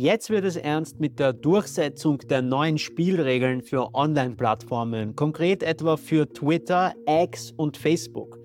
Jetzt wird es ernst mit der Durchsetzung der neuen Spielregeln für Online-Plattformen, konkret etwa für Twitter, X und Facebook.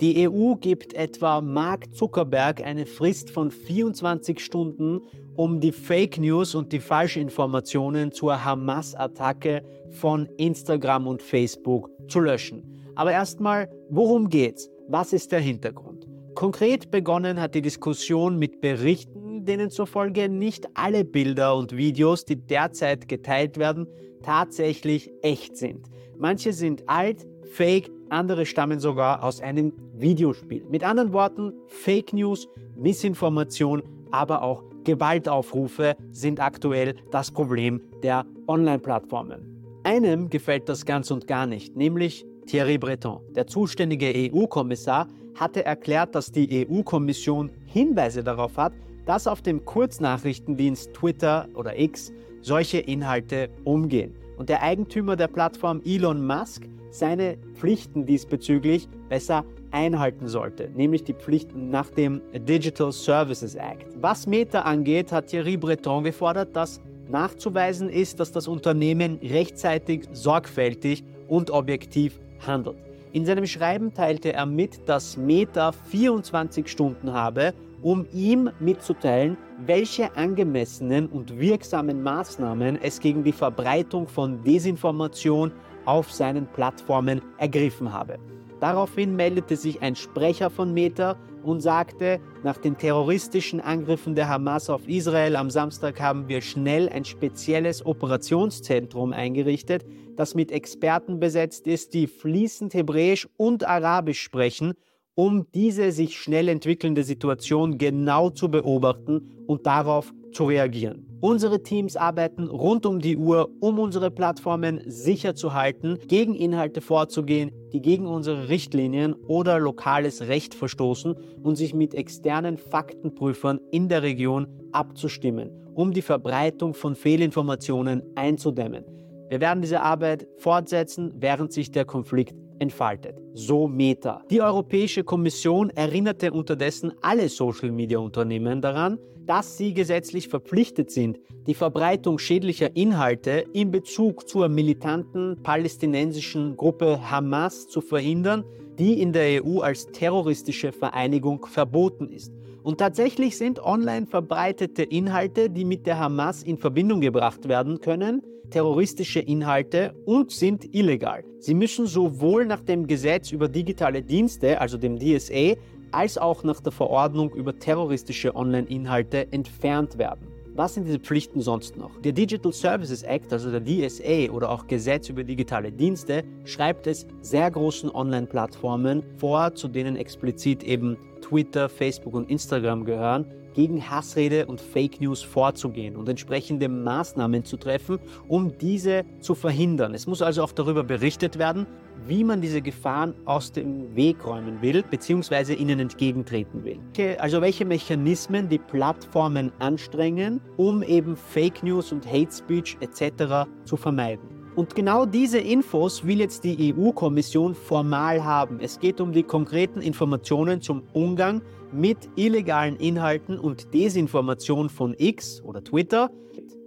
Die EU gibt etwa Mark Zuckerberg eine Frist von 24 Stunden, um die Fake News und die Falschinformationen zur Hamas-Attacke von Instagram und Facebook zu löschen. Aber erstmal, worum geht's? Was ist der Hintergrund? Konkret begonnen hat die Diskussion mit Berichten denen zufolge nicht alle Bilder und Videos, die derzeit geteilt werden, tatsächlich echt sind. Manche sind alt, fake, andere stammen sogar aus einem Videospiel. Mit anderen Worten, Fake News, Missinformation, aber auch Gewaltaufrufe sind aktuell das Problem der Online-Plattformen. Einem gefällt das ganz und gar nicht, nämlich Thierry Breton. Der zuständige EU-Kommissar hatte erklärt, dass die EU-Kommission Hinweise darauf hat, dass auf dem Kurznachrichtendienst Twitter oder X solche Inhalte umgehen und der Eigentümer der Plattform Elon Musk seine Pflichten diesbezüglich besser einhalten sollte, nämlich die Pflichten nach dem Digital Services Act. Was Meta angeht, hat Thierry Breton gefordert, dass nachzuweisen ist, dass das Unternehmen rechtzeitig, sorgfältig und objektiv handelt. In seinem Schreiben teilte er mit, dass Meta 24 Stunden habe, um ihm mitzuteilen, welche angemessenen und wirksamen Maßnahmen es gegen die Verbreitung von Desinformation auf seinen Plattformen ergriffen habe. Daraufhin meldete sich ein Sprecher von Meta und sagte, nach den terroristischen Angriffen der Hamas auf Israel am Samstag haben wir schnell ein spezielles Operationszentrum eingerichtet, das mit Experten besetzt ist, die fließend Hebräisch und Arabisch sprechen um diese sich schnell entwickelnde Situation genau zu beobachten und darauf zu reagieren. Unsere Teams arbeiten rund um die Uhr, um unsere Plattformen sicher zu halten, gegen Inhalte vorzugehen, die gegen unsere Richtlinien oder lokales Recht verstoßen und sich mit externen Faktenprüfern in der Region abzustimmen, um die Verbreitung von Fehlinformationen einzudämmen. Wir werden diese Arbeit fortsetzen, während sich der Konflikt entfaltet. So Meta. Die Europäische Kommission erinnerte unterdessen alle Social-Media-Unternehmen daran, dass sie gesetzlich verpflichtet sind, die Verbreitung schädlicher Inhalte in Bezug zur militanten palästinensischen Gruppe Hamas zu verhindern, die in der EU als terroristische Vereinigung verboten ist. Und tatsächlich sind online verbreitete Inhalte, die mit der Hamas in Verbindung gebracht werden können, terroristische Inhalte und sind illegal. Sie müssen sowohl nach dem Gesetz über digitale Dienste, also dem DSA, als auch nach der Verordnung über terroristische Online-Inhalte entfernt werden. Was sind diese Pflichten sonst noch? Der Digital Services Act, also der DSA oder auch Gesetz über digitale Dienste, schreibt es sehr großen Online-Plattformen vor, zu denen explizit eben Twitter, Facebook und Instagram gehören, gegen Hassrede und Fake News vorzugehen und entsprechende Maßnahmen zu treffen, um diese zu verhindern. Es muss also auch darüber berichtet werden, wie man diese Gefahren aus dem Weg räumen will bzw. ihnen entgegentreten will. Also welche Mechanismen die Plattformen anstrengen, um eben Fake News und Hate Speech etc. zu vermeiden. Und genau diese Infos will jetzt die EU-Kommission formal haben. Es geht um die konkreten Informationen zum Umgang mit illegalen Inhalten und Desinformation von X oder Twitter.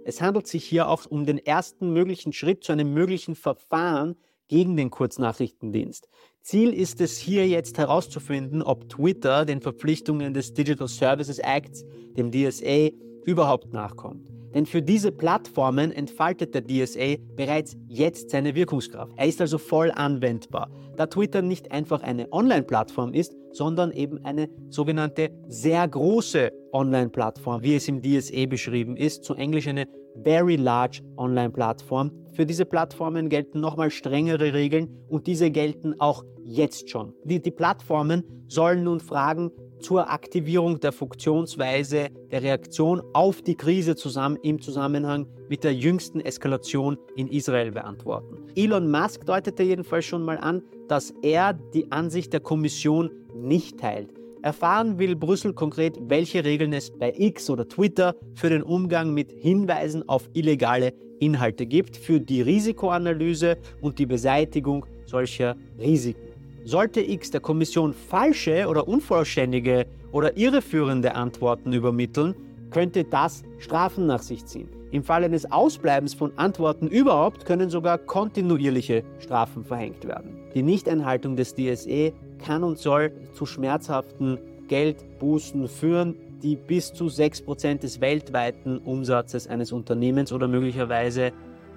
Es handelt sich hier auch um den ersten möglichen Schritt zu einem möglichen Verfahren gegen den Kurznachrichtendienst. Ziel ist es hier jetzt herauszufinden, ob Twitter den Verpflichtungen des Digital Services Acts, dem DSA, überhaupt nachkommt. Denn für diese Plattformen entfaltet der DSA bereits jetzt seine Wirkungskraft. Er ist also voll anwendbar, da Twitter nicht einfach eine Online-Plattform ist, sondern eben eine sogenannte sehr große Online-Plattform, wie es im DSA beschrieben ist, zu Englisch eine Very Large Online-Plattform. Für diese Plattformen gelten nochmal strengere Regeln und diese gelten auch jetzt schon. Die, die Plattformen sollen nun Fragen zur Aktivierung der Funktionsweise der Reaktion auf die Krise zusammen, im Zusammenhang mit der jüngsten Eskalation in Israel beantworten. Elon Musk deutete jedenfalls schon mal an, dass er die Ansicht der Kommission nicht teilt. Erfahren will Brüssel konkret, welche Regeln es bei X oder Twitter für den Umgang mit Hinweisen auf illegale Inhalte gibt, für die Risikoanalyse und die Beseitigung solcher Risiken. Sollte X der Kommission falsche oder unvollständige oder irreführende Antworten übermitteln, könnte das Strafen nach sich ziehen. Im Fall eines Ausbleibens von Antworten überhaupt können sogar kontinuierliche Strafen verhängt werden. Die Nichteinhaltung des DSE kann und soll zu schmerzhaften Geldbußen führen, die bis zu 6% des weltweiten Umsatzes eines Unternehmens oder möglicherweise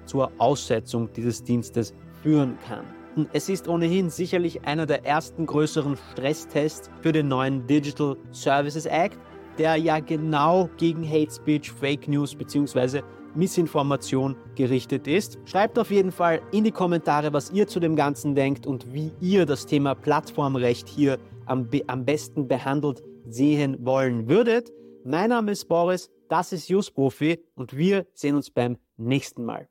zur Aussetzung dieses Dienstes führen kann. Es ist ohnehin sicherlich einer der ersten größeren Stresstests für den neuen Digital Services Act, der ja genau gegen Hate Speech, Fake News bzw. Missinformation gerichtet ist. Schreibt auf jeden Fall in die Kommentare, was ihr zu dem Ganzen denkt und wie ihr das Thema Plattformrecht hier am, am besten behandelt sehen wollen würdet. Mein Name ist Boris, das ist Just Profi und wir sehen uns beim nächsten Mal.